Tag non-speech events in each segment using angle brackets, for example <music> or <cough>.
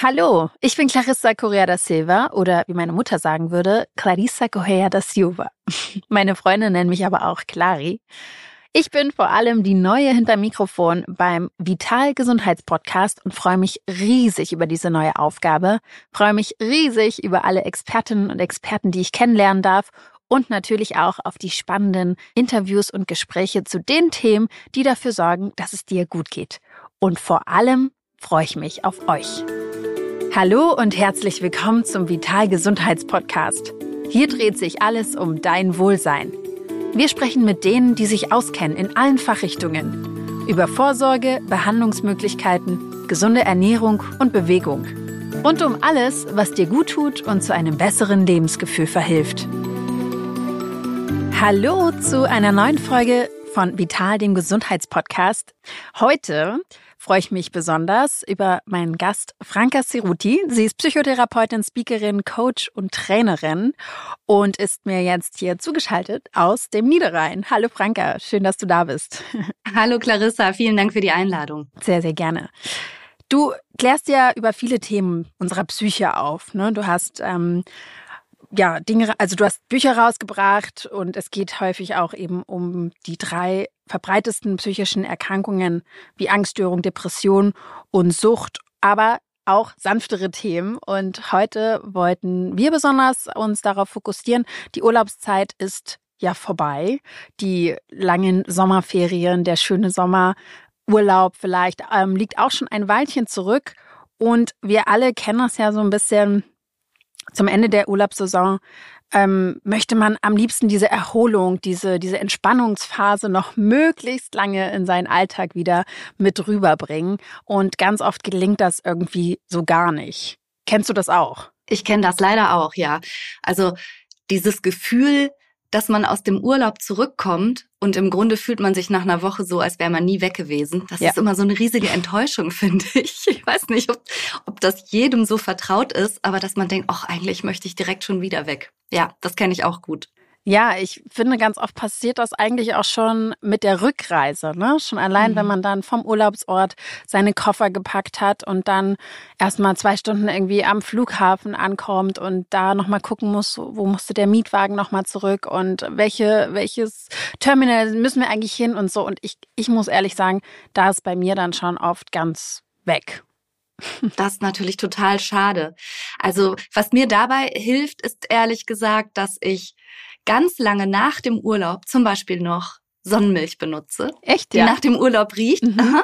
Hallo, ich bin Clarissa Correa da Silva oder wie meine Mutter sagen würde, Clarissa Correa da Silva. <laughs> Meine Freunde nennen mich aber auch Clari. Ich bin vor allem die neue hinter Mikrofon beim Vital Gesundheitspodcast und freue mich riesig über diese neue Aufgabe, freue mich riesig über alle Expertinnen und Experten, die ich kennenlernen darf und natürlich auch auf die spannenden Interviews und Gespräche zu den Themen, die dafür sorgen, dass es dir gut geht. Und vor allem freue ich mich auf euch. Hallo und herzlich willkommen zum Vital Gesundheitspodcast. Hier dreht sich alles um dein Wohlsein. Wir sprechen mit denen, die sich auskennen in allen Fachrichtungen. Über Vorsorge, Behandlungsmöglichkeiten, gesunde Ernährung und Bewegung. Und um alles, was dir gut tut und zu einem besseren Lebensgefühl verhilft. Hallo zu einer neuen Folge von Vital, dem Gesundheitspodcast. Heute freue ich mich besonders über meinen Gast Franka Ceruti. Sie ist Psychotherapeutin, Speakerin, Coach und Trainerin und ist mir jetzt hier zugeschaltet aus dem Niederrhein. Hallo Franka, schön, dass du da bist. <laughs> Hallo Clarissa, vielen Dank für die Einladung. Sehr, sehr gerne. Du klärst ja über viele Themen unserer Psyche auf. Ne? Du hast ähm, ja, Dinge, also du hast Bücher rausgebracht und es geht häufig auch eben um die drei verbreitesten psychischen Erkrankungen wie Angststörung, Depression und Sucht, aber auch sanftere Themen. Und heute wollten wir besonders uns darauf fokussieren. Die Urlaubszeit ist ja vorbei. Die langen Sommerferien, der schöne Sommerurlaub vielleicht ähm, liegt auch schon ein Weilchen zurück. Und wir alle kennen das ja so ein bisschen zum Ende der Urlaubssaison ähm, möchte man am liebsten diese Erholung, diese, diese Entspannungsphase noch möglichst lange in seinen Alltag wieder mit rüberbringen. Und ganz oft gelingt das irgendwie so gar nicht. Kennst du das auch? Ich kenne das leider auch, ja. Also dieses Gefühl, dass man aus dem Urlaub zurückkommt und im Grunde fühlt man sich nach einer Woche so, als wäre man nie weg gewesen. Das ja. ist immer so eine riesige Enttäuschung, <laughs> finde ich. Ich weiß nicht, ob, ob das jedem so vertraut ist, aber dass man denkt, ach, eigentlich möchte ich direkt schon wieder weg. Ja, das kenne ich auch gut. Ja, ich finde, ganz oft passiert das eigentlich auch schon mit der Rückreise. Ne? Schon allein, mhm. wenn man dann vom Urlaubsort seine Koffer gepackt hat und dann erstmal zwei Stunden irgendwie am Flughafen ankommt und da nochmal gucken muss, wo musste der Mietwagen nochmal zurück und welche, welches Terminal müssen wir eigentlich hin und so. Und ich, ich muss ehrlich sagen, da ist bei mir dann schon oft ganz weg. <laughs> Das ist natürlich total schade. Also was mir dabei hilft, ist ehrlich gesagt, dass ich ganz lange nach dem Urlaub zum Beispiel noch Sonnenmilch benutze. Echt, ja? Die nach dem Urlaub riecht. Mhm.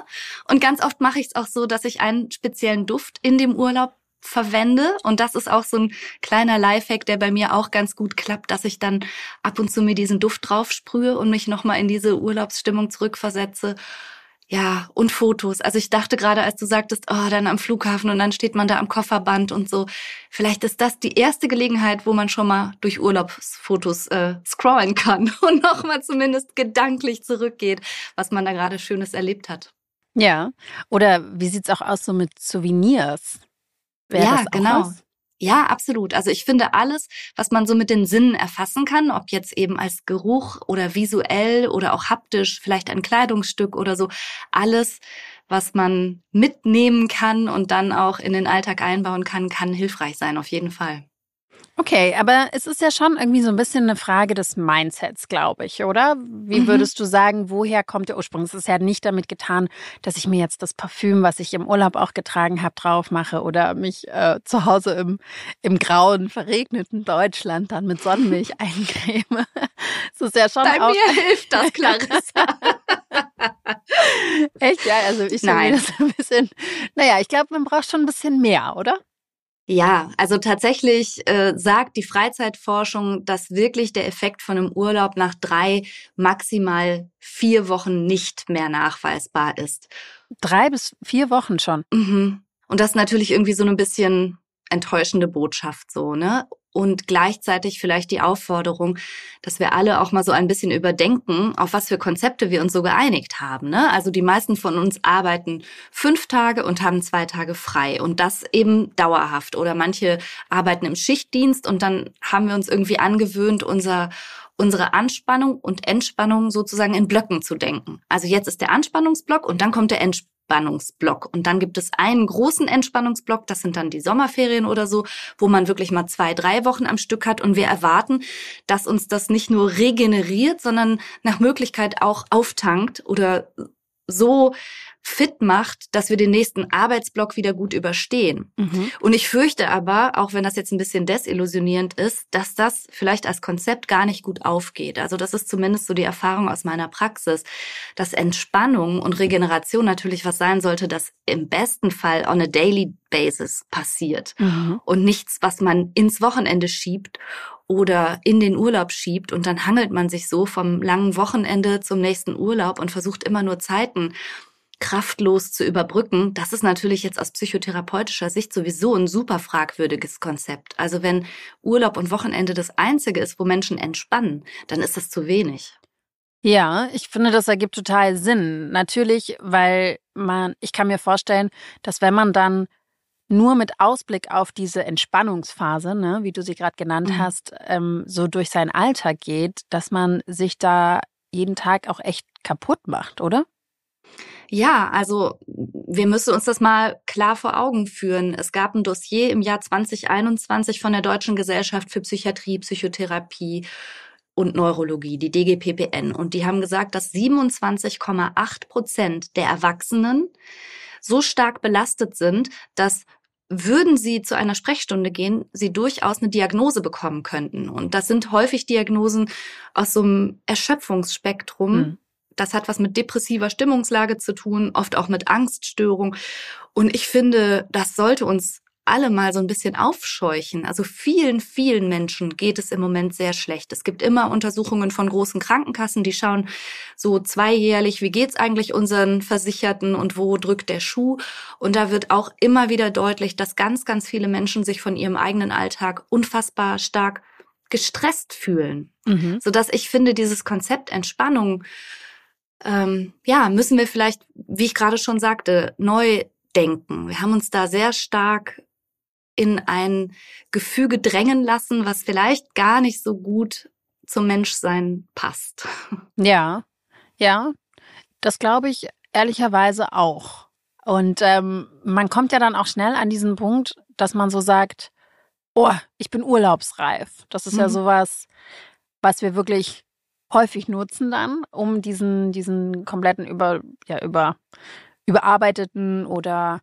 Und ganz oft mache ich es auch so, dass ich einen speziellen Duft in dem Urlaub verwende. Und das ist auch so ein kleiner Lifehack, der bei mir auch ganz gut klappt, dass ich dann ab und zu mir diesen Duft drauf sprühe und mich nochmal in diese Urlaubsstimmung zurückversetze. Ja, und Fotos. Also ich dachte gerade, als du sagtest, oh, dann am Flughafen und dann steht man da am Kofferband und so. Vielleicht ist das die erste Gelegenheit, wo man schon mal durch Urlaubsfotos äh, scrollen kann <laughs> und nochmal zumindest gedanklich zurückgeht, was man da gerade Schönes erlebt hat. Ja, oder wie sieht's auch aus so mit Souvenirs? Wäre ja, genau. Was? Ja, absolut. Also ich finde alles, was man so mit den Sinnen erfassen kann, ob jetzt eben als Geruch oder visuell oder auch haptisch, vielleicht ein Kleidungsstück oder so, alles, was man mitnehmen kann und dann auch in den Alltag einbauen kann, kann hilfreich sein, auf jeden Fall. Okay, aber es ist ja schon irgendwie so ein bisschen eine Frage des Mindsets, glaube ich, oder? Wie mhm. würdest du sagen, woher kommt der Ursprung? Es ist ja nicht damit getan, dass ich mir jetzt das Parfüm, was ich im Urlaub auch getragen habe, drauf mache oder mich äh, zu Hause im, im grauen, verregneten Deutschland dann mit Sonnenmilch <laughs> eincreme. Es ist ja schon Bei auch mir hilft das, <laughs> Clarissa. Echt, ja, also ich finde das ein bisschen, naja, ich glaube, man braucht schon ein bisschen mehr, oder? Ja, also tatsächlich äh, sagt die Freizeitforschung, dass wirklich der Effekt von einem Urlaub nach drei, maximal vier Wochen nicht mehr nachweisbar ist. Drei bis vier Wochen schon. Mhm. Und das ist natürlich irgendwie so ein bisschen enttäuschende Botschaft so, ne? Und gleichzeitig vielleicht die Aufforderung, dass wir alle auch mal so ein bisschen überdenken, auf was für Konzepte wir uns so geeinigt haben. Ne? Also die meisten von uns arbeiten fünf Tage und haben zwei Tage frei und das eben dauerhaft. Oder manche arbeiten im Schichtdienst und dann haben wir uns irgendwie angewöhnt, unser unsere Anspannung und Entspannung sozusagen in Blöcken zu denken. Also jetzt ist der Anspannungsblock und dann kommt der Entspannungsblock. Und dann gibt es einen großen Entspannungsblock, das sind dann die Sommerferien oder so, wo man wirklich mal zwei, drei Wochen am Stück hat. Und wir erwarten, dass uns das nicht nur regeneriert, sondern nach Möglichkeit auch auftankt oder so fit macht, dass wir den nächsten Arbeitsblock wieder gut überstehen. Mhm. Und ich fürchte aber, auch wenn das jetzt ein bisschen desillusionierend ist, dass das vielleicht als Konzept gar nicht gut aufgeht. Also das ist zumindest so die Erfahrung aus meiner Praxis, dass Entspannung und Regeneration natürlich was sein sollte, das im besten Fall on a daily basis passiert mhm. und nichts, was man ins Wochenende schiebt oder in den Urlaub schiebt und dann hangelt man sich so vom langen Wochenende zum nächsten Urlaub und versucht immer nur Zeiten kraftlos zu überbrücken, das ist natürlich jetzt aus psychotherapeutischer Sicht sowieso ein super fragwürdiges Konzept. Also wenn Urlaub und Wochenende das Einzige ist, wo Menschen entspannen, dann ist das zu wenig. Ja, ich finde, das ergibt total Sinn. Natürlich, weil man, ich kann mir vorstellen, dass wenn man dann nur mit Ausblick auf diese Entspannungsphase, ne, wie du sie gerade genannt mhm. hast, ähm, so durch seinen Alltag geht, dass man sich da jeden Tag auch echt kaputt macht, oder? Ja, also wir müssen uns das mal klar vor Augen führen. Es gab ein Dossier im Jahr 2021 von der Deutschen Gesellschaft für Psychiatrie, Psychotherapie und Neurologie, die DGPPN. Und die haben gesagt, dass 27,8 Prozent der Erwachsenen so stark belastet sind, dass würden sie zu einer Sprechstunde gehen, sie durchaus eine Diagnose bekommen könnten. Und das sind häufig Diagnosen aus so einem Erschöpfungsspektrum. Mhm das hat was mit depressiver Stimmungslage zu tun, oft auch mit Angststörung. Und ich finde, das sollte uns alle mal so ein bisschen aufscheuchen. Also vielen, vielen Menschen geht es im Moment sehr schlecht. Es gibt immer Untersuchungen von großen Krankenkassen, die schauen so zweijährlich, wie geht's eigentlich unseren Versicherten und wo drückt der Schuh. Und da wird auch immer wieder deutlich, dass ganz, ganz viele Menschen sich von ihrem eigenen Alltag unfassbar stark gestresst fühlen. Mhm. Sodass ich finde, dieses Konzept Entspannung ähm, ja, müssen wir vielleicht, wie ich gerade schon sagte, neu denken. Wir haben uns da sehr stark in ein Gefüge drängen lassen, was vielleicht gar nicht so gut zum Menschsein passt. <laughs> Ja, ja, das glaube ich ehrlicherweise auch. Und ähm, man kommt ja dann auch schnell an diesen Punkt, dass man so sagt, oh, ich bin urlaubsreif. Das ist mhm. ja sowas, was wir wirklich häufig nutzen dann, um diesen, diesen kompletten über, ja, über, überarbeiteten oder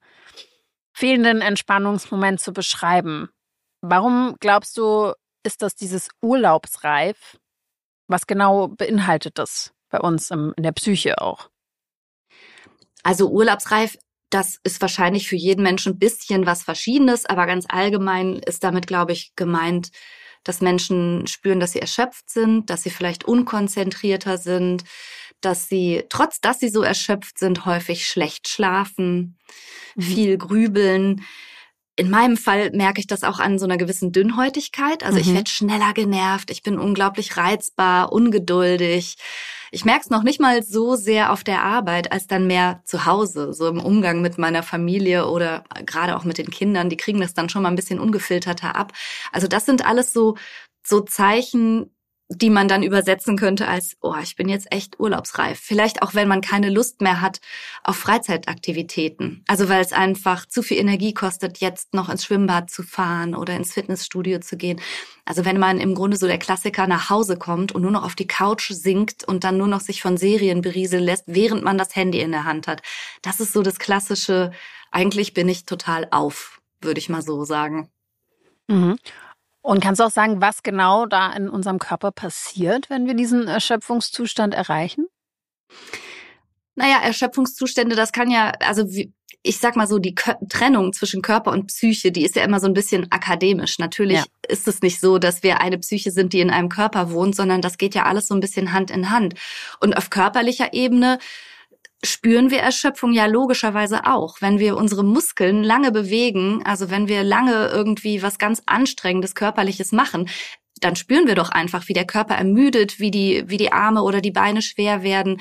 fehlenden Entspannungsmoment zu beschreiben. Warum glaubst du, ist das dieses Urlaubsreif? Was genau beinhaltet das bei uns im, in der Psyche auch? Also Urlaubsreif, das ist wahrscheinlich für jeden Menschen ein bisschen was Verschiedenes, aber ganz allgemein ist damit, glaube ich, gemeint, dass Menschen spüren, dass sie erschöpft sind, dass sie vielleicht unkonzentrierter sind, dass sie, trotz dass sie so erschöpft sind, häufig schlecht schlafen, mhm. viel grübeln. In meinem Fall merke ich das auch an so einer gewissen Dünnhäutigkeit. Also mhm. ich werde schneller genervt, ich bin unglaublich reizbar, ungeduldig. Ich merke es noch nicht mal so sehr auf der Arbeit, als dann mehr zu Hause, so im Umgang mit meiner Familie oder gerade auch mit den Kindern. Die kriegen das dann schon mal ein bisschen ungefilterter ab. Also das sind alles so, so Zeichen, die man dann übersetzen könnte als, oh, ich bin jetzt echt urlaubsreif. Vielleicht auch, wenn man keine Lust mehr hat auf Freizeitaktivitäten. Also weil es einfach zu viel Energie kostet, jetzt noch ins Schwimmbad zu fahren oder ins Fitnessstudio zu gehen. Also wenn man im Grunde so der Klassiker nach Hause kommt und nur noch auf die Couch sinkt und dann nur noch sich von Serien berieseln lässt, während man das Handy in der Hand hat. Das ist so das klassische, eigentlich bin ich total auf, würde ich mal so sagen. Mhm. Und kannst du auch sagen, was genau da in unserem Körper passiert, wenn wir diesen Erschöpfungszustand erreichen? Naja, Erschöpfungszustände, das kann ja, also ich sag mal so, die Trennung zwischen Körper und Psyche, die ist ja immer so ein bisschen akademisch. Natürlich ja. ist es nicht so, dass wir eine Psyche sind, die in einem Körper wohnt, sondern das geht ja alles so ein bisschen Hand in Hand. Und auf körperlicher Ebene spüren wir Erschöpfung ja logischerweise auch. Wenn wir unsere Muskeln lange bewegen, also wenn wir lange irgendwie was ganz Anstrengendes Körperliches machen, dann spüren wir doch einfach, wie der Körper ermüdet, wie die, wie die Arme oder die Beine schwer werden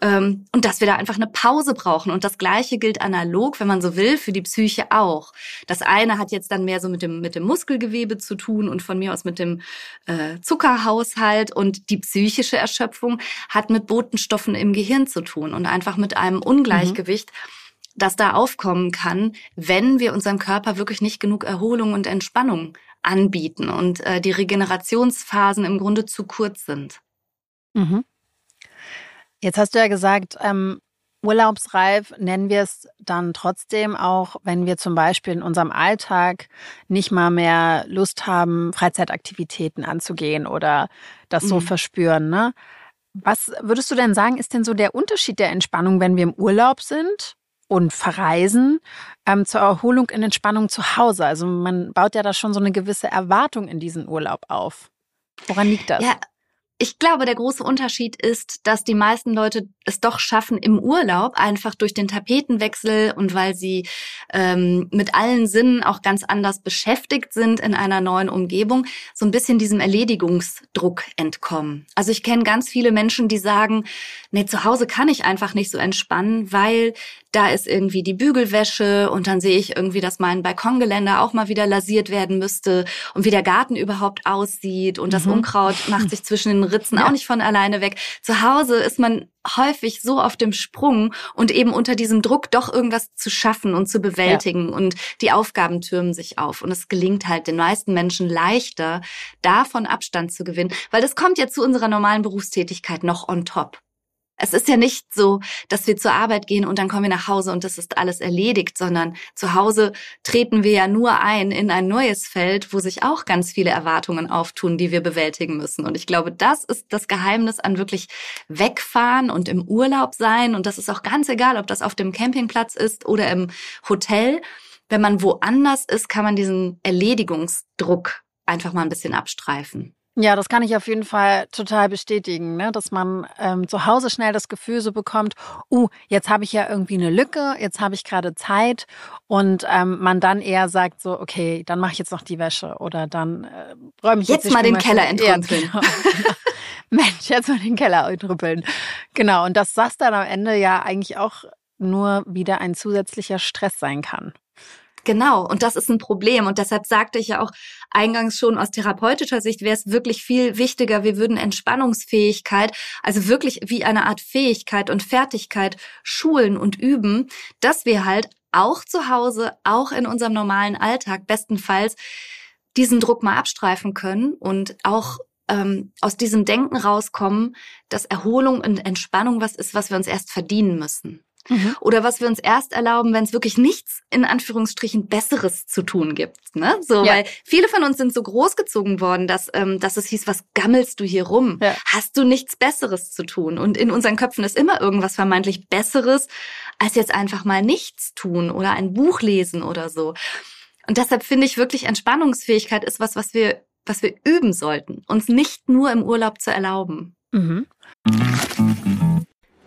ähm, und dass wir da einfach eine Pause brauchen. Und das Gleiche gilt analog, wenn man so will, für die Psyche auch. Das eine hat jetzt dann mehr so mit dem, mit dem Muskelgewebe zu tun und von mir aus mit dem äh, Zuckerhaushalt und die psychische Erschöpfung hat mit Botenstoffen im Gehirn zu tun und einfach mit einem Ungleichgewicht. Mhm das da aufkommen kann, wenn wir unserem Körper wirklich nicht genug Erholung und Entspannung anbieten und äh, die Regenerationsphasen im Grunde zu kurz sind. Mhm. Jetzt hast du ja gesagt, ähm, urlaubsreif nennen wir es dann trotzdem auch, wenn wir zum Beispiel in unserem Alltag nicht mal mehr Lust haben, Freizeitaktivitäten anzugehen oder das so mhm. verspüren. Ne? Was würdest du denn sagen, ist denn so der Unterschied der Entspannung, wenn wir im Urlaub sind und verreisen ähm, zur Erholung in Entspannung zu Hause? Also man baut ja da schon so eine gewisse Erwartung in diesen Urlaub auf. Woran liegt das? Ja, ich glaube, der große Unterschied ist, dass die meisten Leute es doch schaffen, im Urlaub einfach durch den Tapetenwechsel und weil sie ähm, mit allen Sinnen auch ganz anders beschäftigt sind in einer neuen Umgebung, so ein bisschen diesem Erledigungsdruck entkommen. Also ich kenne ganz viele Menschen, die sagen, nee, zu Hause kann ich einfach nicht so entspannen, weil da ist irgendwie die Bügelwäsche und dann sehe ich irgendwie, dass mein Balkongeländer auch mal wieder lasiert werden müsste und wie der Garten überhaupt aussieht und das mhm. Unkraut macht sich zwischen den Ritzen ja. auch nicht von alleine weg. Zu Hause ist man häufig so auf dem Sprung und eben unter diesem Druck doch irgendwas zu schaffen und zu bewältigen ja. und die Aufgaben türmen sich auf und es gelingt halt den meisten Menschen leichter, davon Abstand zu gewinnen, weil das kommt ja zu unserer normalen Berufstätigkeit noch on top. Es ist ja nicht so, dass wir zur Arbeit gehen und dann kommen wir nach Hause und das ist alles erledigt, sondern zu Hause treten wir ja nur ein in ein neues Feld, wo sich auch ganz viele Erwartungen auftun, die wir bewältigen müssen. Und ich glaube, das ist das Geheimnis an wirklich wegfahren und im Urlaub sein. Und das ist auch ganz egal, ob das auf dem Campingplatz ist oder im Hotel. Wenn man woanders ist, kann man diesen Erledigungsdruck einfach mal ein bisschen abstreifen. Ja, das kann ich auf jeden Fall total bestätigen, ne? dass man ähm, zu Hause schnell das Gefühl so bekommt, uh, jetzt habe ich ja irgendwie eine Lücke, jetzt habe ich gerade Zeit und ähm, man dann eher sagt so, okay, dann mache ich jetzt noch die Wäsche oder dann äh, räume ich jetzt, jetzt mal den Keller entrümpeln. Ja, genau. <laughs> Mensch, jetzt mal den Keller entrümpeln. Genau, und dass das dann am Ende ja eigentlich auch nur wieder ein zusätzlicher Stress sein kann. Genau, und das ist ein Problem. Und deshalb sagte ich ja auch eingangs schon, aus therapeutischer Sicht wäre es wirklich viel wichtiger, wir würden Entspannungsfähigkeit, also wirklich wie eine Art Fähigkeit und Fertigkeit schulen und üben, dass wir halt auch zu Hause, auch in unserem normalen Alltag bestenfalls diesen Druck mal abstreifen können und auch ähm, aus diesem Denken rauskommen, dass Erholung und Entspannung was ist, was wir uns erst verdienen müssen. Mhm. Oder was wir uns erst erlauben, wenn es wirklich nichts in Anführungsstrichen Besseres zu tun gibt. Ne? So, ja. weil viele von uns sind so großgezogen worden, dass, ähm, dass es hieß, was gammelst du hier rum? Ja. Hast du nichts Besseres zu tun? Und in unseren Köpfen ist immer irgendwas vermeintlich Besseres, als jetzt einfach mal nichts tun oder ein Buch lesen oder so. Und deshalb finde ich wirklich Entspannungsfähigkeit ist was, was wir, was wir üben sollten, uns nicht nur im Urlaub zu erlauben. Mhm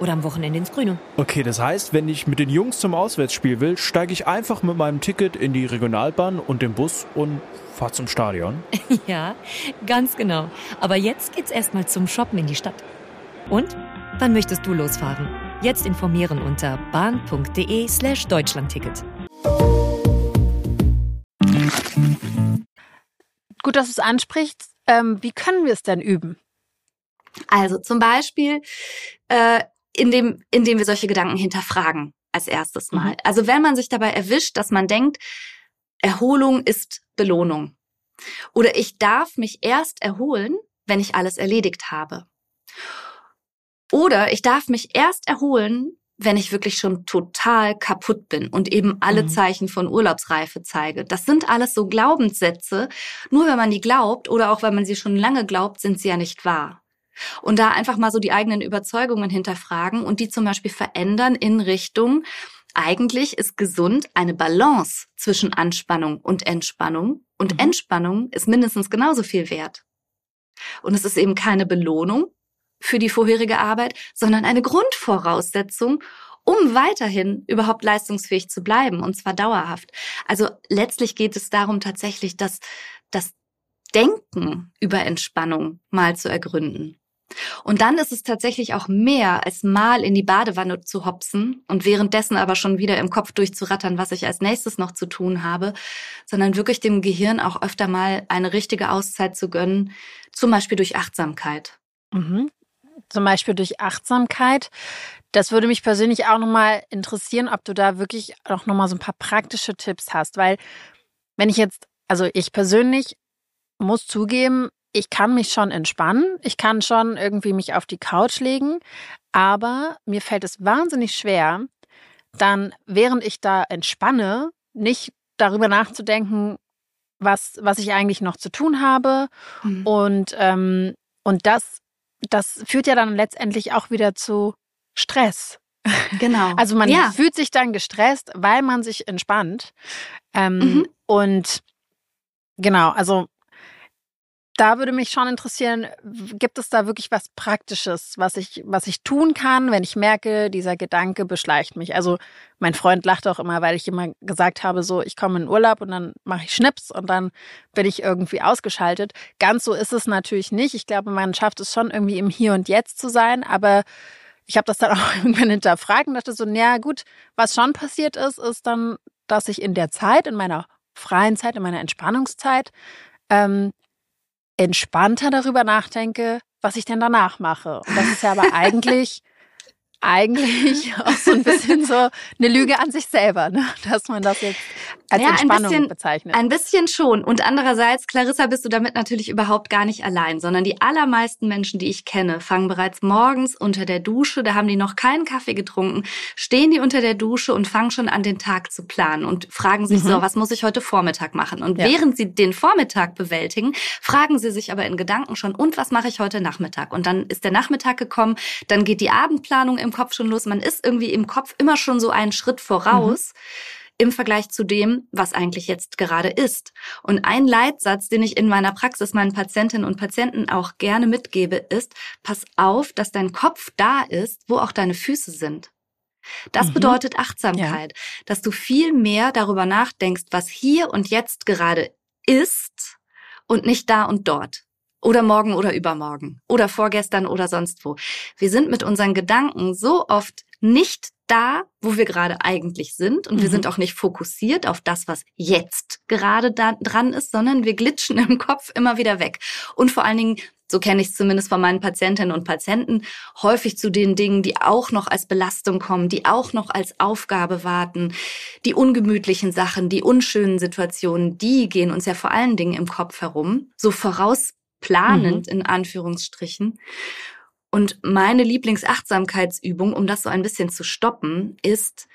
Oder am Wochenende ins Grüne. Okay, das heißt, wenn ich mit den Jungs zum Auswärtsspiel will, steige ich einfach mit meinem Ticket in die Regionalbahn und den Bus und fahre zum Stadion. <laughs> ja, ganz genau. Aber jetzt geht's erstmal zum Shoppen in die Stadt. Und? Wann möchtest du losfahren? Jetzt informieren unter bahn.de slash Deutschlandticket. Gut, dass du es ansprichst. Ähm, wie können wir es denn üben? Also zum Beispiel äh, indem, indem wir solche Gedanken hinterfragen als erstes Mal. Mhm. Also wenn man sich dabei erwischt, dass man denkt, Erholung ist Belohnung. Oder ich darf mich erst erholen, wenn ich alles erledigt habe. Oder ich darf mich erst erholen, wenn ich wirklich schon total kaputt bin und eben alle mhm. Zeichen von Urlaubsreife zeige. Das sind alles so Glaubenssätze. Nur wenn man die glaubt oder auch wenn man sie schon lange glaubt, sind sie ja nicht wahr. Und da einfach mal so die eigenen Überzeugungen hinterfragen und die zum Beispiel verändern in Richtung, eigentlich ist gesund eine Balance zwischen Anspannung und Entspannung. Und mhm. Entspannung ist mindestens genauso viel wert. Und es ist eben keine Belohnung für die vorherige Arbeit, sondern eine Grundvoraussetzung, um weiterhin überhaupt leistungsfähig zu bleiben und zwar dauerhaft. Also letztlich geht es darum tatsächlich, dass das Denken über Entspannung mal zu ergründen. Und dann ist es tatsächlich auch mehr, als mal in die Badewanne zu hopsen und währenddessen aber schon wieder im Kopf durchzurattern, was ich als nächstes noch zu tun habe, sondern wirklich dem Gehirn auch öfter mal eine richtige Auszeit zu gönnen, zum Beispiel durch Achtsamkeit. Mhm. Zum Beispiel durch Achtsamkeit. Das würde mich persönlich auch nochmal interessieren, ob du da wirklich auch nochmal so ein paar praktische Tipps hast, weil wenn ich jetzt, also ich persönlich muss zugeben, ich kann mich schon entspannen, ich kann schon irgendwie mich auf die Couch legen, aber mir fällt es wahnsinnig schwer, dann während ich da entspanne, nicht darüber nachzudenken, was, was ich eigentlich noch zu tun habe. Mhm. Und, ähm, und das, das führt ja dann letztendlich auch wieder zu Stress. Genau. Also man ja. fühlt sich dann gestresst, weil man sich entspannt. Ähm, mhm. Und genau, also da würde mich schon interessieren, gibt es da wirklich was Praktisches, was ich, was ich tun kann, wenn ich merke, dieser Gedanke beschleicht mich? Also mein Freund lacht auch immer, weil ich immer gesagt habe, so ich komme in Urlaub und dann mache ich Schnips und dann bin ich irgendwie ausgeschaltet. Ganz so ist es natürlich nicht. Ich glaube, man schafft es schon irgendwie im Hier und Jetzt zu sein, aber ich habe das dann <laughs> auch irgendwann hinterfragt und dachte so, naja gut, was schon passiert ist, ist dann, dass ich in der Zeit, in meiner freien Zeit, in meiner Entspannungszeit, ähm, entspannter darüber nachdenke, was ich denn danach mache. Und das ist ja aber eigentlich <laughs> eigentlich auch so ein bisschen so eine Lüge an sich selber, ne? dass man das jetzt als ja, Entspannung ein bisschen, bezeichnet. Ein bisschen schon. Und andererseits, Clarissa, bist du damit natürlich überhaupt gar nicht allein, sondern die allermeisten Menschen, die ich kenne, fangen bereits morgens unter der Dusche, da haben die noch keinen Kaffee getrunken, stehen die unter der Dusche und fangen schon an, den Tag zu planen und fragen sich mhm. so, was muss ich heute Vormittag machen? Und ja. während sie den Vormittag bewältigen, fragen sie sich aber in Gedanken schon, und was mache ich heute Nachmittag? Und dann ist der Nachmittag gekommen, dann geht die Abendplanung im Kopf schon los. Man ist irgendwie im Kopf immer schon so einen Schritt voraus. Mhm im Vergleich zu dem, was eigentlich jetzt gerade ist. Und ein Leitsatz, den ich in meiner Praxis meinen Patientinnen und Patienten auch gerne mitgebe, ist, pass auf, dass dein Kopf da ist, wo auch deine Füße sind. Das mhm. bedeutet Achtsamkeit, ja. dass du viel mehr darüber nachdenkst, was hier und jetzt gerade ist und nicht da und dort. Oder morgen oder übermorgen. Oder vorgestern oder sonst wo. Wir sind mit unseren Gedanken so oft nicht da, wo wir gerade eigentlich sind. Und mhm. wir sind auch nicht fokussiert auf das, was jetzt gerade da dran ist, sondern wir glitschen im Kopf immer wieder weg. Und vor allen Dingen, so kenne ich es zumindest von meinen Patientinnen und Patienten, häufig zu den Dingen, die auch noch als Belastung kommen, die auch noch als Aufgabe warten. Die ungemütlichen Sachen, die unschönen Situationen, die gehen uns ja vor allen Dingen im Kopf herum, so vorausplanend mhm. in Anführungsstrichen. Und meine Lieblingsachtsamkeitsübung, um das so ein bisschen zu stoppen, ist,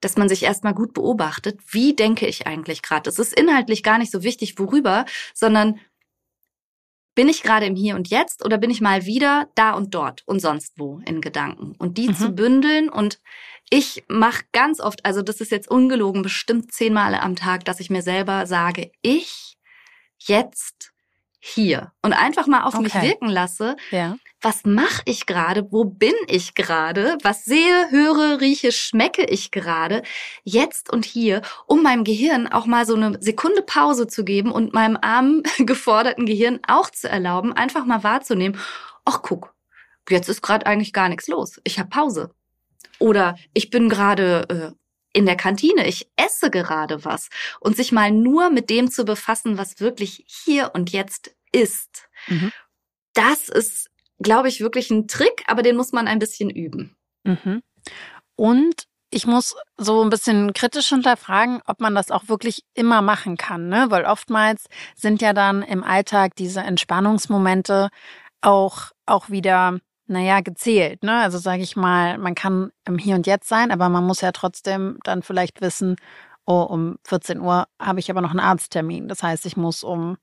dass man sich erstmal gut beobachtet, wie denke ich eigentlich gerade. Es ist inhaltlich gar nicht so wichtig, worüber, sondern bin ich gerade im Hier und Jetzt oder bin ich mal wieder da und dort und sonst wo in Gedanken? Und die mhm. zu bündeln und ich mache ganz oft, also das ist jetzt ungelogen, bestimmt zehnmal am Tag, dass ich mir selber sage, ich jetzt hier und einfach mal auf okay. mich wirken lasse. Ja was mache ich gerade, wo bin ich gerade, was sehe, höre, rieche, schmecke ich gerade, jetzt und hier, um meinem Gehirn auch mal so eine Sekunde Pause zu geben und meinem armen, <laughs> geforderten Gehirn auch zu erlauben, einfach mal wahrzunehmen, ach guck, jetzt ist gerade eigentlich gar nichts los, ich habe Pause. Oder ich bin gerade äh, in der Kantine, ich esse gerade was und sich mal nur mit dem zu befassen, was wirklich hier und jetzt ist. Mhm. Das ist glaube ich, wirklich ein Trick, aber den muss man ein bisschen üben. Mhm. Und ich muss so ein bisschen kritisch hinterfragen, ob man das auch wirklich immer machen kann, ne? Weil oftmals sind ja dann im Alltag diese Entspannungsmomente auch, auch wieder, naja, gezählt, ne? Also sage ich mal, man kann im Hier und Jetzt sein, aber man muss ja trotzdem dann vielleicht wissen, oh, um 14 Uhr habe ich aber noch einen Arzttermin. Das heißt, ich muss um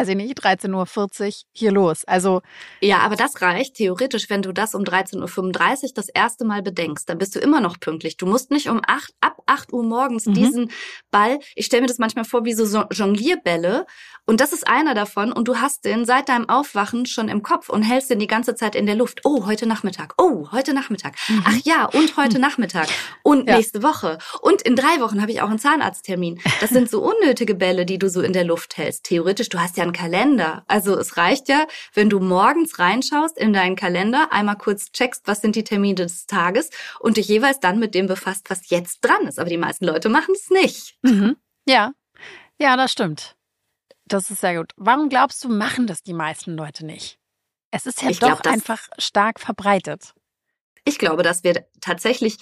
weiß ich nicht, 13.40 Uhr hier los. Also. Ja, aber das reicht theoretisch, wenn du das um 13.35 Uhr das erste Mal bedenkst. Dann bist du immer noch pünktlich. Du musst nicht um 8, ab 8 Uhr morgens mhm. diesen Ball, ich stelle mir das manchmal vor wie so Jonglierbälle. Und das ist einer davon. Und du hast den seit deinem Aufwachen schon im Kopf und hältst den die ganze Zeit in der Luft. Oh, heute Nachmittag. Oh, heute Nachmittag. Mhm. Ach ja, und heute Nachmittag. Und ja. nächste Woche. Und in drei Wochen habe ich auch einen Zahnarzttermin. Das sind so unnötige Bälle, die du so in der Luft hältst. Theoretisch, du hast ja einen Kalender. Also es reicht ja, wenn du morgens reinschaust in deinen Kalender, einmal kurz checkst, was sind die Termine des Tages und dich jeweils dann mit dem befasst, was jetzt dran ist. Aber die meisten Leute machen es nicht. Mhm. Ja, ja, das stimmt. Das ist sehr gut. Warum glaubst du, machen das die meisten Leute nicht? Es ist ja ich doch glaub, einfach stark verbreitet. Ich glaube, dass wir tatsächlich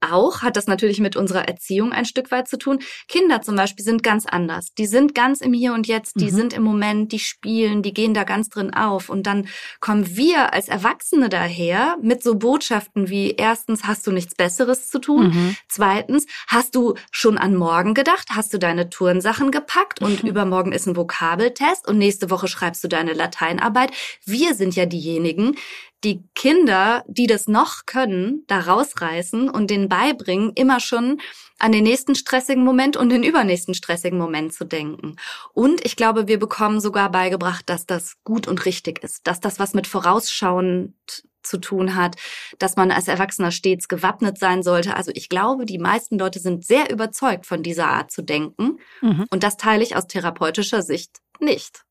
auch hat das natürlich mit unserer Erziehung ein Stück weit zu tun. Kinder zum Beispiel sind ganz anders. Die sind ganz im Hier und Jetzt, die mhm. sind im Moment, die spielen, die gehen da ganz drin auf. Und dann kommen wir als Erwachsene daher mit so Botschaften wie erstens, hast du nichts Besseres zu tun? Mhm. Zweitens, hast du schon an morgen gedacht? Hast du deine Turnsachen gepackt? Und mhm. übermorgen ist ein Vokabeltest und nächste Woche schreibst du deine Lateinarbeit. Wir sind ja diejenigen, die Kinder, die das noch können, da rausreißen und denen beibringen, immer schon an den nächsten stressigen Moment und den übernächsten stressigen Moment zu denken. Und ich glaube, wir bekommen sogar beigebracht, dass das gut und richtig ist, dass das was mit vorausschauend zu tun hat, dass man als Erwachsener stets gewappnet sein sollte. Also ich glaube, die meisten Leute sind sehr überzeugt von dieser Art zu denken. Mhm. Und das teile ich aus therapeutischer Sicht nicht.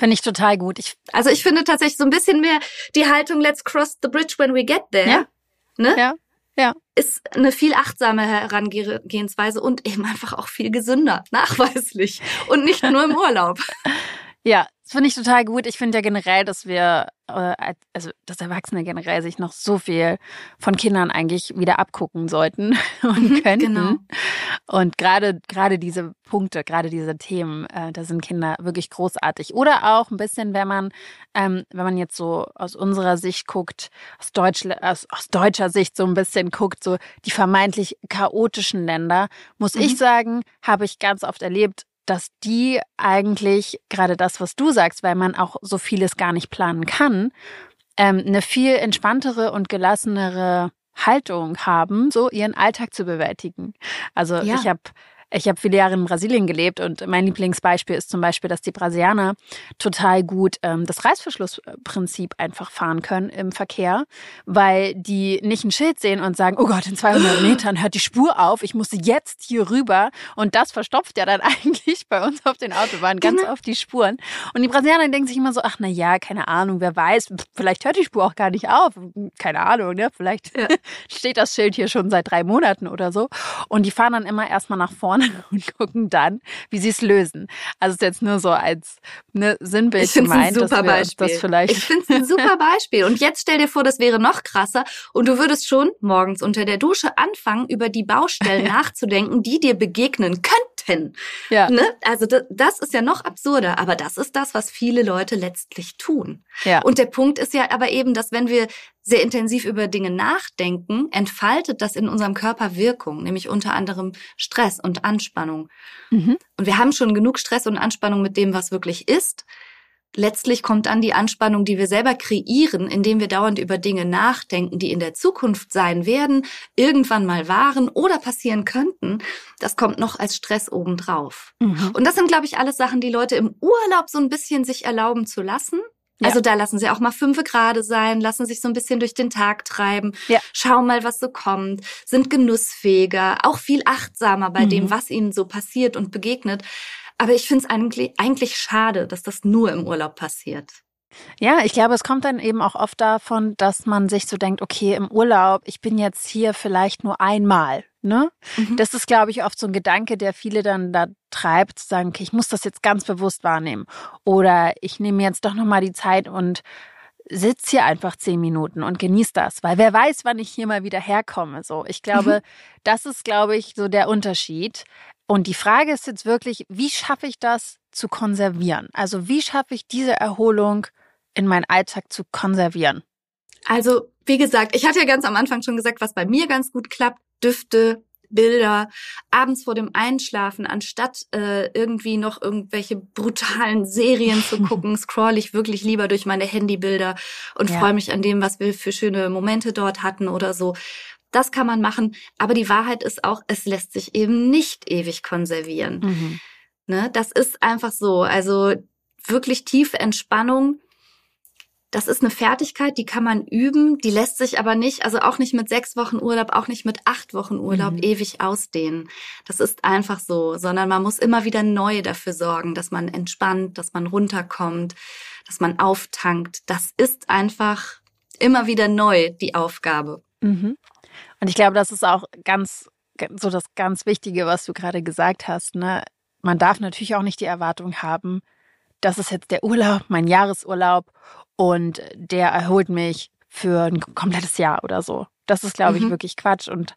Finde ich total gut. Ich, also ich finde tatsächlich so ein bisschen mehr die Haltung Let's cross the bridge when we get there. Ja. Ne? Ja. Ja. Ist eine viel achtsame Herangehensweise und eben einfach auch viel gesünder, <laughs> nachweislich. Und nicht nur im Urlaub. Ja, finde ich total gut. Ich finde ja generell, dass wir, äh, also dass Erwachsene generell sich noch so viel von Kindern eigentlich wieder abgucken sollten <laughs> und mhm, könnten. Genau. Und gerade gerade diese Punkte, gerade diese Themen, äh, da sind Kinder wirklich großartig. Oder auch ein bisschen, wenn man, ähm, wenn man jetzt so aus unserer Sicht guckt, aus, Deutsch, aus, aus deutscher Sicht so ein bisschen guckt, so die vermeintlich chaotischen Länder, muss mhm. ich sagen, habe ich ganz oft erlebt, dass die eigentlich gerade das, was du sagst, weil man auch so vieles gar nicht planen kann, ähm, eine viel entspanntere und gelassenere Haltung haben, so ihren Alltag zu bewältigen. Also ja. ich habe ich habe viele Jahre in Brasilien gelebt und mein Lieblingsbeispiel ist zum Beispiel, dass die Brasilianer total gut ähm, das Reißverschlussprinzip einfach fahren können im Verkehr, weil die nicht ein Schild sehen und sagen, oh Gott, in 200 <laughs> Metern hört die Spur auf, ich muss jetzt hier rüber und das verstopft ja dann <laughs> eigentlich bei uns auf den Autobahnen ganz genau. oft die Spuren. Und die Brasilianer denken sich immer so, ach na ja, keine Ahnung, wer weiß, vielleicht hört die Spur auch gar nicht auf, keine Ahnung, ne? Vielleicht ja. <laughs> steht das Schild hier schon seit drei Monaten oder so. Und die fahren dann immer erstmal nach vorne vorne <laughs> und gucken dann, wie sie es lösen. Also es ist jetzt nur so als ne, Sinnbild ich gemeint, ein super dass wir das vielleicht. Ich finde es ein super Beispiel. Und jetzt stell dir vor, das wäre noch krasser und du würdest schon morgens unter der Dusche anfangen, über die Baustellen ja. <laughs> nachzudenken, die dir begegnen könnten. Ja. Ne? Also das, das ist ja noch absurder, aber das ist das, was viele Leute letztlich tun. Ja. Und der Punkt ist ja aber eben, dass wenn wir sehr intensiv über Dinge nachdenken, entfaltet das in unserem Körper Wirkung, nämlich unter anderem Stress und Anspannung. Mhm. Und wir haben schon genug Stress und Anspannung mit dem, was wirklich ist. Letztlich kommt dann die Anspannung, die wir selber kreieren, indem wir dauernd über Dinge nachdenken, die in der Zukunft sein werden, irgendwann mal waren oder passieren könnten. Das kommt noch als Stress obendrauf. Mhm. Und das sind, glaube ich, alles Sachen, die Leute im Urlaub so ein bisschen sich erlauben zu lassen. Also da lassen sie auch mal fünfe gerade sein, lassen sich so ein bisschen durch den Tag treiben, ja. schauen mal, was so kommt, sind genussfähiger, auch viel achtsamer bei mhm. dem, was ihnen so passiert und begegnet. Aber ich finde es eigentlich, eigentlich schade, dass das nur im Urlaub passiert. Ja, ich glaube, es kommt dann eben auch oft davon, dass man sich so denkt, okay, im Urlaub, ich bin jetzt hier vielleicht nur einmal. Ne? Mhm. Das ist, glaube ich, oft so ein Gedanke, der viele dann da treibt, zu sagen, okay, ich muss das jetzt ganz bewusst wahrnehmen. Oder ich nehme jetzt doch nochmal die Zeit und sitz hier einfach zehn Minuten und genieß das, weil wer weiß, wann ich hier mal wieder herkomme. So, ich glaube, mhm. das ist, glaube ich, so der Unterschied. Und die Frage ist jetzt wirklich, wie schaffe ich das zu konservieren? Also wie schaffe ich diese Erholung in meinen Alltag zu konservieren? Also, wie gesagt, ich hatte ja ganz am Anfang schon gesagt, was bei mir ganz gut klappt, Düfte, Bilder abends vor dem Einschlafen, anstatt äh, irgendwie noch irgendwelche brutalen Serien zu <laughs> gucken, scroll ich wirklich lieber durch meine Handybilder und ja. freue mich an dem, was wir für schöne Momente dort hatten oder so. Das kann man machen, aber die Wahrheit ist auch, es lässt sich eben nicht ewig konservieren. Mhm. Ne, das ist einfach so. Also wirklich tiefe Entspannung das ist eine Fertigkeit, die kann man üben, die lässt sich aber nicht, also auch nicht mit sechs Wochen Urlaub, auch nicht mit acht Wochen Urlaub mhm. ewig ausdehnen. Das ist einfach so, sondern man muss immer wieder neu dafür sorgen, dass man entspannt, dass man runterkommt, dass man auftankt. Das ist einfach immer wieder neu, die Aufgabe. Mhm. Und ich glaube, das ist auch ganz, so das ganz Wichtige, was du gerade gesagt hast. Ne? Man darf natürlich auch nicht die Erwartung haben, das ist jetzt der Urlaub, mein Jahresurlaub und der erholt mich für ein komplettes Jahr oder so. Das ist, glaube ich, mhm. wirklich Quatsch und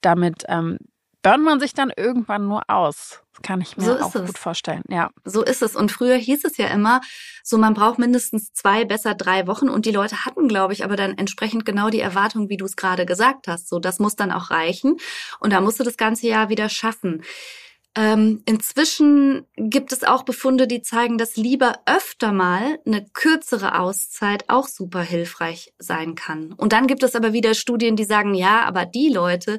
damit ähm, burnt man sich dann irgendwann nur aus. Das kann ich mir so auch es. gut vorstellen. Ja. So ist es. Und früher hieß es ja immer, so man braucht mindestens zwei, besser drei Wochen. Und die Leute hatten, glaube ich, aber dann entsprechend genau die Erwartung, wie du es gerade gesagt hast. So, das muss dann auch reichen. Und da musst du das ganze Jahr wieder schaffen. Ähm, inzwischen gibt es auch Befunde, die zeigen, dass lieber öfter mal eine kürzere Auszeit auch super hilfreich sein kann. Und dann gibt es aber wieder Studien, die sagen, ja, aber die Leute,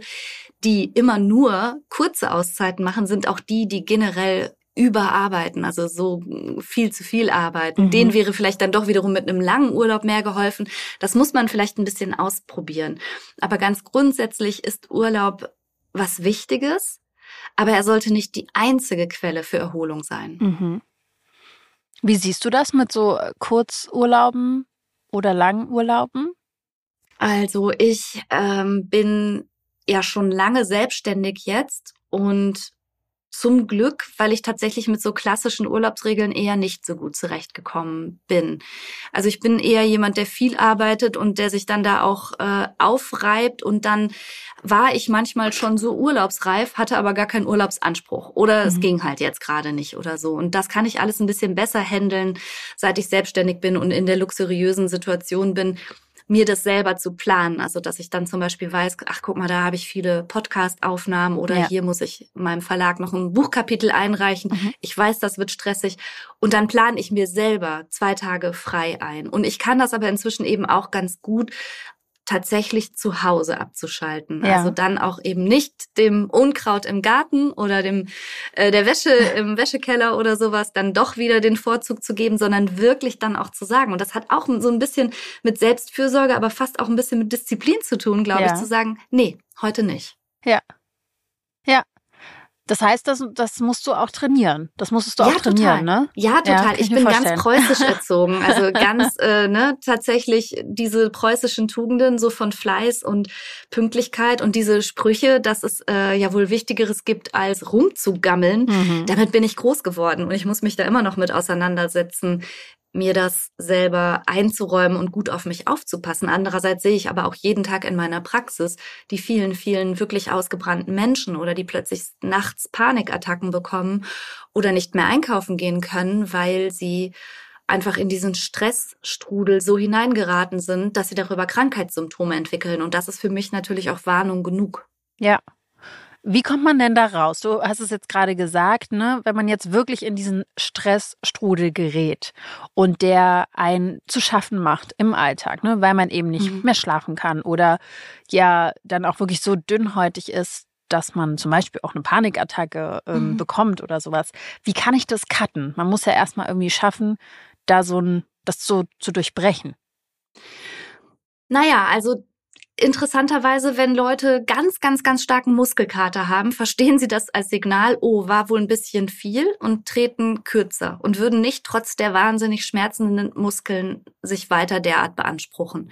die immer nur kurze Auszeiten machen, sind auch die, die generell überarbeiten, also so viel zu viel arbeiten. Mhm. Denen wäre vielleicht dann doch wiederum mit einem langen Urlaub mehr geholfen. Das muss man vielleicht ein bisschen ausprobieren. Aber ganz grundsätzlich ist Urlaub was Wichtiges aber er sollte nicht die einzige Quelle für Erholung sein. Mhm. Wie siehst du das mit so Kurzurlauben oder Langurlauben? Also ich ähm, bin ja schon lange selbstständig jetzt und zum Glück, weil ich tatsächlich mit so klassischen Urlaubsregeln eher nicht so gut zurechtgekommen bin. Also ich bin eher jemand, der viel arbeitet und der sich dann da auch äh, aufreibt und dann war ich manchmal schon so urlaubsreif, hatte aber gar keinen Urlaubsanspruch oder mhm. es ging halt jetzt gerade nicht oder so. Und das kann ich alles ein bisschen besser handeln, seit ich selbstständig bin und in der luxuriösen Situation bin, mir das selber zu planen. Also, dass ich dann zum Beispiel weiß, ach guck mal, da habe ich viele Podcast-Aufnahmen oder ja. hier muss ich meinem Verlag noch ein Buchkapitel einreichen. Mhm. Ich weiß, das wird stressig. Und dann plane ich mir selber zwei Tage frei ein. Und ich kann das aber inzwischen eben auch ganz gut tatsächlich zu Hause abzuschalten. Ja. Also dann auch eben nicht dem Unkraut im Garten oder dem äh, der Wäsche <laughs> im Wäschekeller oder sowas dann doch wieder den Vorzug zu geben, sondern wirklich dann auch zu sagen. Und das hat auch so ein bisschen mit Selbstfürsorge, aber fast auch ein bisschen mit Disziplin zu tun, glaube ja. ich, zu sagen, nee, heute nicht. Ja. Ja. Das heißt, das, das musst du auch trainieren. Das musstest du ja, auch trainieren, total. ne? Ja, total. Ja, ich, ich bin ganz preußisch <laughs> erzogen. Also ganz, äh, ne, tatsächlich diese preußischen Tugenden so von Fleiß und Pünktlichkeit und diese Sprüche, dass es äh, ja wohl Wichtigeres gibt, als rumzugammeln. Mhm. Damit bin ich groß geworden und ich muss mich da immer noch mit auseinandersetzen mir das selber einzuräumen und gut auf mich aufzupassen. Andererseits sehe ich aber auch jeden Tag in meiner Praxis die vielen, vielen wirklich ausgebrannten Menschen oder die plötzlich nachts Panikattacken bekommen oder nicht mehr einkaufen gehen können, weil sie einfach in diesen Stressstrudel so hineingeraten sind, dass sie darüber Krankheitssymptome entwickeln. Und das ist für mich natürlich auch Warnung genug. Ja, wie kommt man denn da raus? Du hast es jetzt gerade gesagt, ne? wenn man jetzt wirklich in diesen Stressstrudel gerät und der einen zu schaffen macht im Alltag, ne? weil man eben nicht mhm. mehr schlafen kann oder ja dann auch wirklich so dünnhäutig ist, dass man zum Beispiel auch eine Panikattacke ähm, mhm. bekommt oder sowas. Wie kann ich das cutten? Man muss ja erstmal irgendwie schaffen, da so ein, das so zu durchbrechen. Naja, also Interessanterweise, wenn Leute ganz, ganz, ganz starken Muskelkater haben, verstehen sie das als Signal, oh, war wohl ein bisschen viel und treten kürzer und würden nicht trotz der wahnsinnig schmerzenden Muskeln sich weiter derart beanspruchen.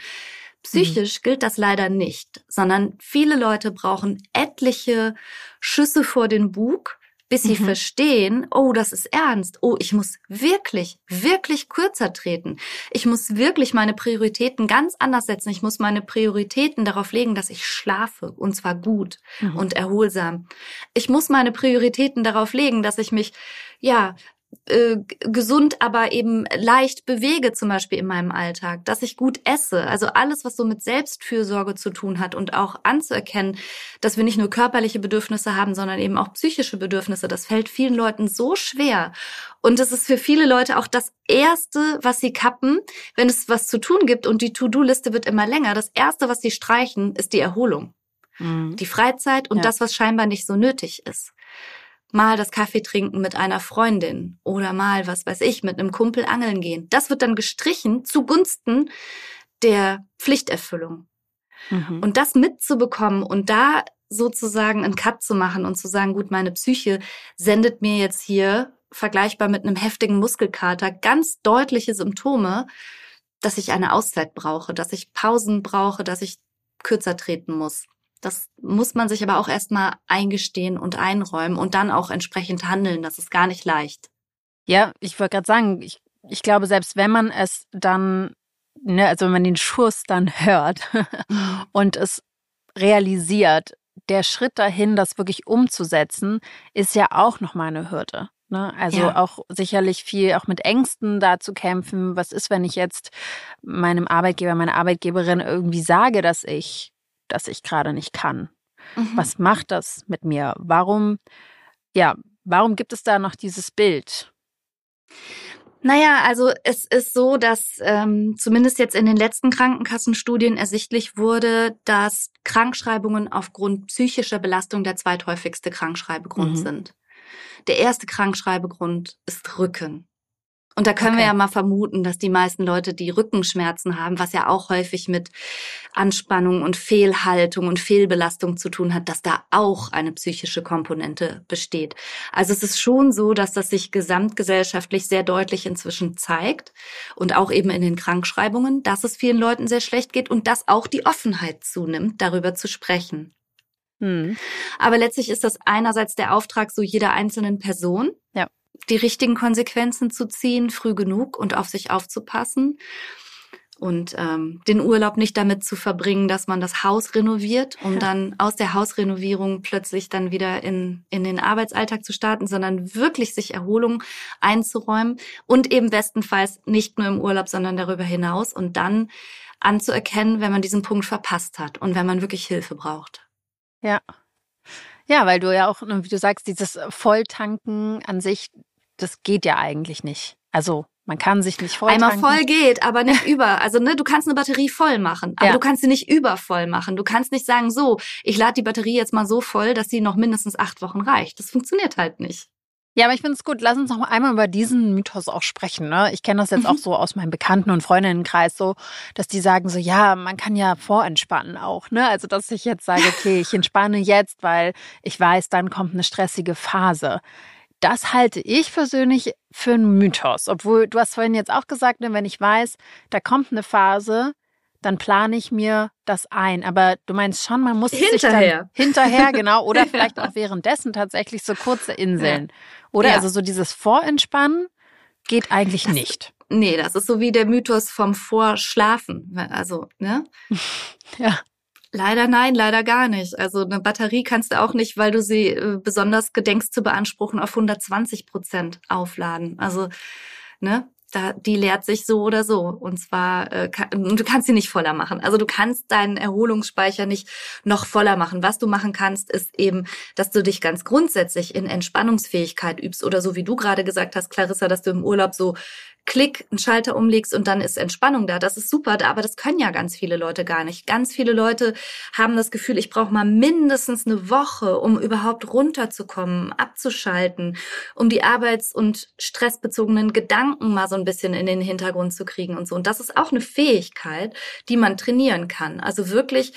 Psychisch mhm. gilt das leider nicht, sondern viele Leute brauchen etliche Schüsse vor den Bug, bis sie mhm. verstehen, oh, das ist ernst. Oh, ich muss wirklich, wirklich kürzer treten. Ich muss wirklich meine Prioritäten ganz anders setzen. Ich muss meine Prioritäten darauf legen, dass ich schlafe und zwar gut mhm. und erholsam. Ich muss meine Prioritäten darauf legen, dass ich mich, ja, äh, gesund, aber eben leicht bewege, zum Beispiel in meinem Alltag, dass ich gut esse. Also alles, was so mit Selbstfürsorge zu tun hat und auch anzuerkennen, dass wir nicht nur körperliche Bedürfnisse haben, sondern eben auch psychische Bedürfnisse. Das fällt vielen Leuten so schwer. Und es ist für viele Leute auch das Erste, was sie kappen, wenn es was zu tun gibt und die To-Do-Liste wird immer länger. Das Erste, was sie streichen, ist die Erholung. Mhm. Die Freizeit und ja. das, was scheinbar nicht so nötig ist mal das Kaffee trinken mit einer Freundin oder mal, was weiß ich, mit einem Kumpel angeln gehen. Das wird dann gestrichen zugunsten der Pflichterfüllung. Mhm. Und das mitzubekommen und da sozusagen einen Cut zu machen und zu sagen, gut, meine Psyche sendet mir jetzt hier vergleichbar mit einem heftigen Muskelkater ganz deutliche Symptome, dass ich eine Auszeit brauche, dass ich Pausen brauche, dass ich kürzer treten muss. Das muss man sich aber auch erstmal eingestehen und einräumen und dann auch entsprechend handeln. Das ist gar nicht leicht. Ja, ich wollte gerade sagen, ich, ich glaube, selbst wenn man es dann, ne, also wenn man den Schuss dann <laughs> hört und es realisiert, der Schritt dahin, das wirklich umzusetzen, ist ja auch nochmal eine Hürde. Ne? Also ja. auch sicherlich viel auch mit Ängsten da zu kämpfen. Was ist, wenn ich jetzt meinem Arbeitgeber, meiner Arbeitgeberin irgendwie sage, dass ich dass ich gerade nicht kann. Mhm. Was macht das mit mir? Warum, ja, warum gibt es da noch dieses Bild? Naja, also es ist so, dass ähm, zumindest jetzt in den letzten Krankenkassenstudien ersichtlich wurde, dass Krankschreibungen aufgrund psychischer Belastung der zweithäufigste Krankschreibegrund mhm. sind. Der erste Krankschreibegrund ist Rücken. Und da können okay. wir ja mal vermuten, dass die meisten Leute, die Rückenschmerzen haben, was ja auch häufig mit Anspannung und Fehlhaltung und Fehlbelastung zu tun hat, dass da auch eine psychische Komponente besteht. Also es ist schon so, dass das sich gesamtgesellschaftlich sehr deutlich inzwischen zeigt und auch eben in den Krankschreibungen, dass es vielen Leuten sehr schlecht geht und dass auch die Offenheit zunimmt, darüber zu sprechen. Hm. Aber letztlich ist das einerseits der Auftrag so jeder einzelnen Person. Ja die richtigen Konsequenzen zu ziehen, früh genug und auf sich aufzupassen und ähm, den Urlaub nicht damit zu verbringen, dass man das Haus renoviert, um dann aus der Hausrenovierung plötzlich dann wieder in, in den Arbeitsalltag zu starten, sondern wirklich sich Erholung einzuräumen und eben bestenfalls nicht nur im Urlaub, sondern darüber hinaus und dann anzuerkennen, wenn man diesen Punkt verpasst hat und wenn man wirklich Hilfe braucht. Ja. Ja, weil du ja auch, wie du sagst, dieses Volltanken an sich, das geht ja eigentlich nicht. Also man kann sich nicht voll Einmal voll geht, aber nicht <laughs> über. Also ne, du kannst eine Batterie voll machen, aber ja. du kannst sie nicht übervoll machen. Du kannst nicht sagen, so, ich lade die Batterie jetzt mal so voll, dass sie noch mindestens acht Wochen reicht. Das funktioniert halt nicht. Ja, aber ich finde es gut. Lass uns noch einmal über diesen Mythos auch sprechen. Ne? Ich kenne das jetzt mhm. auch so aus meinem Bekannten- und Freundinnenkreis so, dass die sagen so, ja, man kann ja vorentspannen auch. Ne? Also, dass ich jetzt sage, okay, ich <laughs> entspanne jetzt, weil ich weiß, dann kommt eine stressige Phase. Das halte ich persönlich für einen Mythos. Obwohl, du hast vorhin jetzt auch gesagt, ne, wenn ich weiß, da kommt eine Phase, dann plane ich mir das ein. Aber du meinst schon, man muss hinterher. sich dann hinterher, <laughs> genau, oder vielleicht auch währenddessen tatsächlich so kurze Inseln. Ja. Oder ja. also so dieses Vorentspannen geht eigentlich das, nicht. Nee, das ist so wie der Mythos vom Vorschlafen. Also, ne? <laughs> ja. Leider nein, leider gar nicht. Also eine Batterie kannst du auch nicht, weil du sie äh, besonders gedenkst zu beanspruchen, auf 120 Prozent aufladen. Also, ne? da, die leert sich so oder so. Und zwar, äh, kann, du kannst sie nicht voller machen. Also du kannst deinen Erholungsspeicher nicht noch voller machen. Was du machen kannst, ist eben, dass du dich ganz grundsätzlich in Entspannungsfähigkeit übst oder so wie du gerade gesagt hast, Clarissa, dass du im Urlaub so Klick, einen Schalter umlegst und dann ist Entspannung da. Das ist super, aber das können ja ganz viele Leute gar nicht. Ganz viele Leute haben das Gefühl, ich brauche mal mindestens eine Woche, um überhaupt runterzukommen, abzuschalten, um die arbeits- und stressbezogenen Gedanken mal so ein bisschen in den Hintergrund zu kriegen und so. Und das ist auch eine Fähigkeit, die man trainieren kann. Also wirklich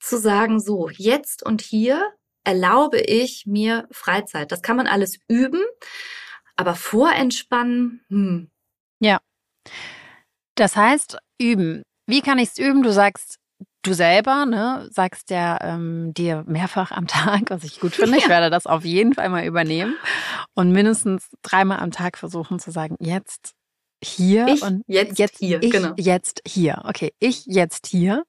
zu sagen, so, jetzt und hier erlaube ich mir Freizeit. Das kann man alles üben. Aber vorentspannen, hm. Ja. Das heißt, üben. Wie kann ich es üben? Du sagst, du selber, ne, sagst ja ähm, dir mehrfach am <laughs> Tag, was ich gut finde. Ich werde das auf jeden Fall mal übernehmen und mindestens dreimal am Tag versuchen zu sagen, jetzt hier ich und jetzt, jetzt hier, ich genau. Jetzt hier. Okay, ich jetzt hier.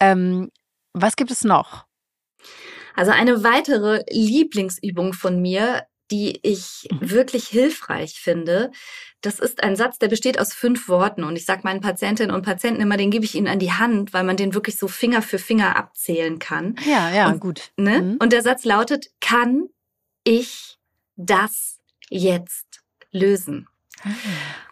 Ähm, was gibt es noch? Also eine weitere Lieblingsübung von mir die ich mhm. wirklich hilfreich finde. Das ist ein Satz, der besteht aus fünf Worten. Und ich sage meinen Patientinnen und Patienten immer, den gebe ich ihnen an die Hand, weil man den wirklich so Finger für Finger abzählen kann. Ja, ja, und, gut. Ne? Mhm. Und der Satz lautet, kann ich das jetzt lösen? Ah,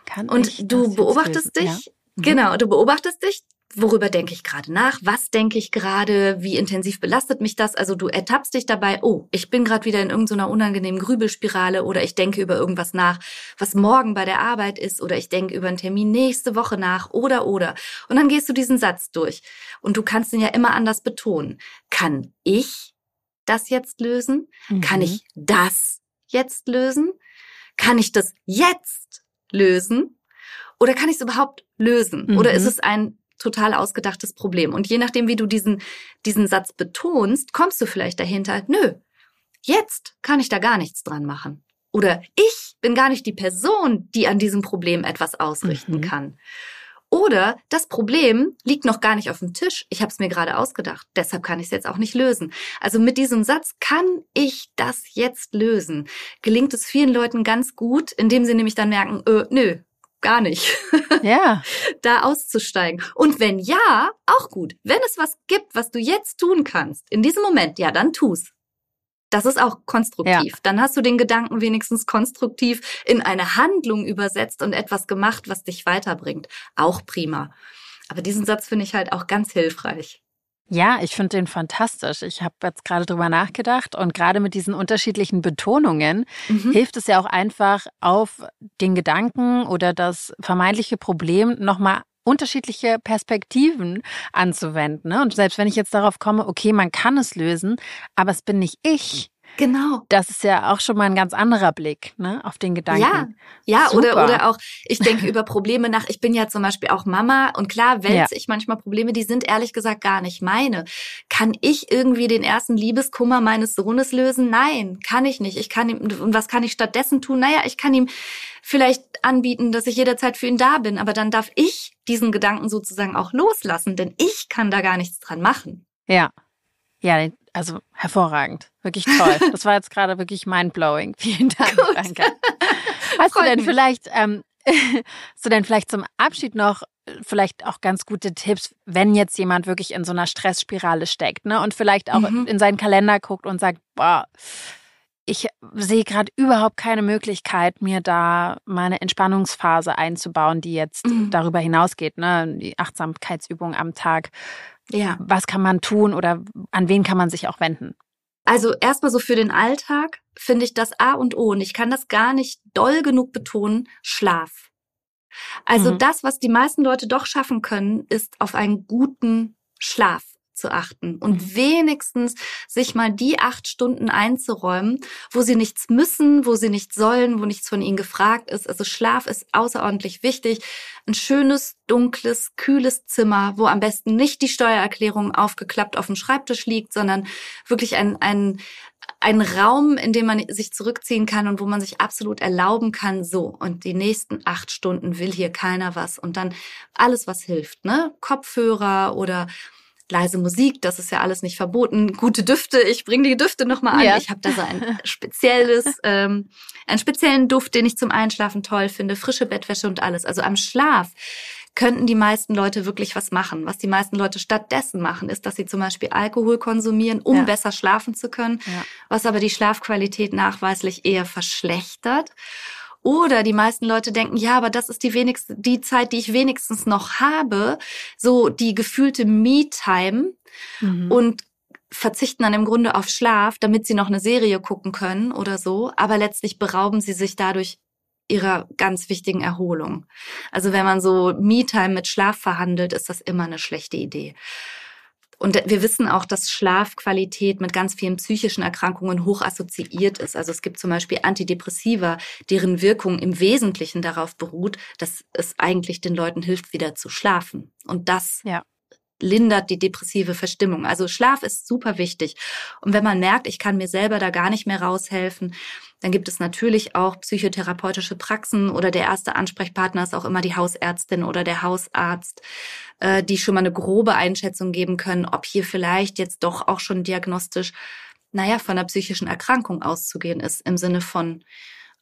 kann und du beobachtest dich, ja. mhm. genau, du beobachtest dich, worüber denke ich gerade nach, was denke ich gerade, wie intensiv belastet mich das. Also du ertappst dich dabei, oh, ich bin gerade wieder in irgendeiner unangenehmen Grübelspirale oder ich denke über irgendwas nach, was morgen bei der Arbeit ist oder ich denke über einen Termin nächste Woche nach oder oder. Und dann gehst du diesen Satz durch und du kannst ihn ja immer anders betonen. Kann ich das jetzt lösen? Mhm. Kann ich das jetzt lösen? Kann ich das jetzt lösen? Oder kann ich es überhaupt lösen? Mhm. Oder ist es ein total ausgedachtes Problem. Und je nachdem, wie du diesen, diesen Satz betonst, kommst du vielleicht dahinter, nö, jetzt kann ich da gar nichts dran machen. Oder ich bin gar nicht die Person, die an diesem Problem etwas ausrichten mhm. kann. Oder das Problem liegt noch gar nicht auf dem Tisch. Ich habe es mir gerade ausgedacht. Deshalb kann ich es jetzt auch nicht lösen. Also mit diesem Satz kann ich das jetzt lösen. Gelingt es vielen Leuten ganz gut, indem sie nämlich dann merken, äh, nö, gar nicht. <laughs> Ja. da auszusteigen. Und wenn ja, auch gut. Wenn es was gibt, was du jetzt tun kannst, in diesem Moment, ja, dann tu's. Das ist auch konstruktiv. Ja. Dann hast du den Gedanken wenigstens konstruktiv in eine Handlung übersetzt und etwas gemacht, was dich weiterbringt. Auch prima. Aber diesen Satz finde ich halt auch ganz hilfreich. Ja, ich finde den fantastisch. Ich habe jetzt gerade drüber nachgedacht und gerade mit diesen unterschiedlichen Betonungen mhm. hilft es ja auch einfach auf den Gedanken oder das vermeintliche Problem nochmal unterschiedliche Perspektiven anzuwenden. Ne? Und selbst wenn ich jetzt darauf komme, okay, man kann es lösen, aber es bin nicht ich, Genau. Das ist ja auch schon mal ein ganz anderer Blick ne, auf den Gedanken. Ja, ja oder, oder auch, ich denke über Probleme nach. Ich bin ja zum Beispiel auch Mama und klar wälze ja. ich manchmal Probleme, die sind ehrlich gesagt gar nicht meine. Kann ich irgendwie den ersten Liebeskummer meines Sohnes lösen? Nein, kann ich nicht. Ich kann ihm, und was kann ich stattdessen tun? Naja, ich kann ihm vielleicht anbieten, dass ich jederzeit für ihn da bin, aber dann darf ich diesen Gedanken sozusagen auch loslassen, denn ich kann da gar nichts dran machen. Ja. Ja, also hervorragend. Wirklich toll. Das war jetzt gerade wirklich mindblowing. <laughs> Vielen Dank. Gut. Danke. <laughs> Hast Freut du denn mich. vielleicht, ähm, <laughs> hast du denn vielleicht zum Abschied noch äh, vielleicht auch ganz gute Tipps, wenn jetzt jemand wirklich in so einer Stressspirale steckt, ne? Und vielleicht auch mhm. in seinen Kalender guckt und sagt, boah, ich sehe gerade überhaupt keine Möglichkeit, mir da meine Entspannungsphase einzubauen, die jetzt mhm. darüber hinausgeht, ne? Die Achtsamkeitsübung am Tag. Ja. Was kann man tun oder an wen kann man sich auch wenden? Also erstmal so für den Alltag finde ich das A und O und ich kann das gar nicht doll genug betonen, Schlaf. Also mhm. das, was die meisten Leute doch schaffen können, ist auf einen guten Schlaf zu achten und mhm. wenigstens sich mal die acht Stunden einzuräumen, wo sie nichts müssen, wo sie nichts sollen, wo nichts von ihnen gefragt ist. Also Schlaf ist außerordentlich wichtig. Ein schönes, dunkles, kühles Zimmer, wo am besten nicht die Steuererklärung aufgeklappt auf dem Schreibtisch liegt, sondern wirklich ein, ein, ein Raum, in dem man sich zurückziehen kann und wo man sich absolut erlauben kann, so, und die nächsten acht Stunden will hier keiner was. Und dann alles, was hilft, ne? Kopfhörer oder leise Musik, das ist ja alles nicht verboten. Gute Düfte, ich bringe die Düfte nochmal an. Ja. Ich habe da so ein spezielles, <laughs> ähm, einen speziellen Duft, den ich zum Einschlafen toll finde, frische Bettwäsche und alles. Also am Schlaf könnten die meisten Leute wirklich was machen. Was die meisten Leute stattdessen machen, ist, dass sie zum Beispiel Alkohol konsumieren, um ja. besser schlafen zu können, ja. was aber die Schlafqualität nachweislich eher verschlechtert. Oder die meisten Leute denken, ja, aber das ist die wenigste, die Zeit, die ich wenigstens noch habe, so die gefühlte Me-Time mhm. und verzichten dann im Grunde auf Schlaf, damit sie noch eine Serie gucken können oder so. Aber letztlich berauben sie sich dadurch ihrer ganz wichtigen Erholung. Also wenn man so Me-Time mit Schlaf verhandelt, ist das immer eine schlechte Idee. Und wir wissen auch, dass Schlafqualität mit ganz vielen psychischen Erkrankungen hoch assoziiert ist. Also es gibt zum Beispiel Antidepressiva, deren Wirkung im Wesentlichen darauf beruht, dass es eigentlich den Leuten hilft, wieder zu schlafen. Und das ja lindert die depressive Verstimmung. Also Schlaf ist super wichtig. Und wenn man merkt, ich kann mir selber da gar nicht mehr raushelfen, dann gibt es natürlich auch psychotherapeutische Praxen oder der erste Ansprechpartner ist auch immer die Hausärztin oder der Hausarzt, äh, die schon mal eine grobe Einschätzung geben können, ob hier vielleicht jetzt doch auch schon diagnostisch naja, von einer psychischen Erkrankung auszugehen ist, im Sinne von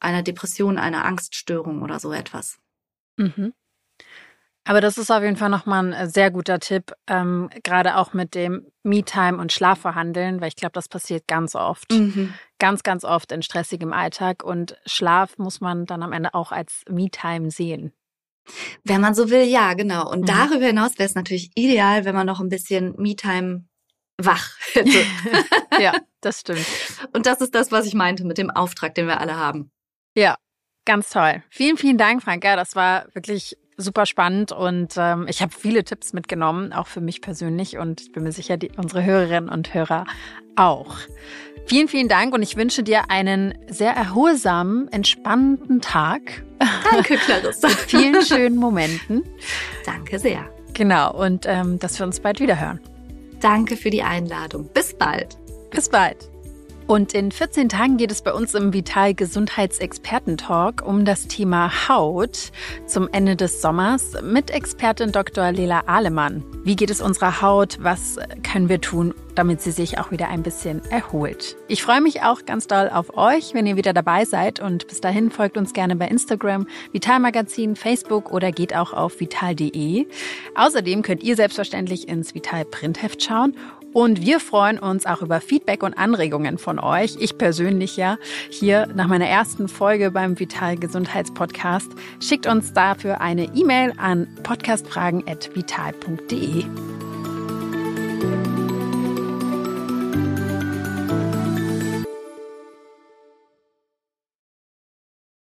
einer Depression, einer Angststörung oder so etwas. Mhm. Aber das ist auf jeden Fall nochmal ein äh, sehr guter Tipp, ähm, gerade auch mit dem Me-Time und Schlafverhandeln, weil ich glaube, das passiert ganz oft. Mhm. Ganz, ganz oft in stressigem Alltag. Und Schlaf muss man dann am Ende auch als Me-Time sehen. Wenn man so will, ja, genau. Und mhm. darüber hinaus wäre es natürlich ideal, wenn man noch ein bisschen Me-Time wach hätte. <laughs> ja, das stimmt. Und das ist das, was ich meinte mit dem Auftrag, den wir alle haben. Ja, ganz toll. Vielen, vielen Dank, Franka. Das war wirklich super spannend und ähm, ich habe viele Tipps mitgenommen, auch für mich persönlich und ich bin mir sicher, die, unsere Hörerinnen und Hörer auch. Vielen, vielen Dank und ich wünsche dir einen sehr erholsamen, entspannten Tag. Danke, <laughs> Clarissa. Mit vielen schönen Momenten. Danke sehr. Genau, und ähm, dass wir uns bald wieder hören. Danke für die Einladung. Bis bald. Bis bald. Und in 14 Tagen geht es bei uns im Vital Gesundheitsexperten-Talk um das Thema Haut zum Ende des Sommers mit Expertin Dr. Lela Ahlemann. Wie geht es unserer Haut? Was können wir tun, damit sie sich auch wieder ein bisschen erholt? Ich freue mich auch ganz doll auf euch, wenn ihr wieder dabei seid. Und bis dahin folgt uns gerne bei Instagram, Vital Magazin, Facebook oder geht auch auf vital.de. Außerdem könnt ihr selbstverständlich ins Vital Printheft schauen und wir freuen uns auch über Feedback und Anregungen von euch. Ich persönlich ja, hier nach meiner ersten Folge beim Vital Gesundheitspodcast. Schickt uns dafür eine E-Mail an podcastfragen.vital.de.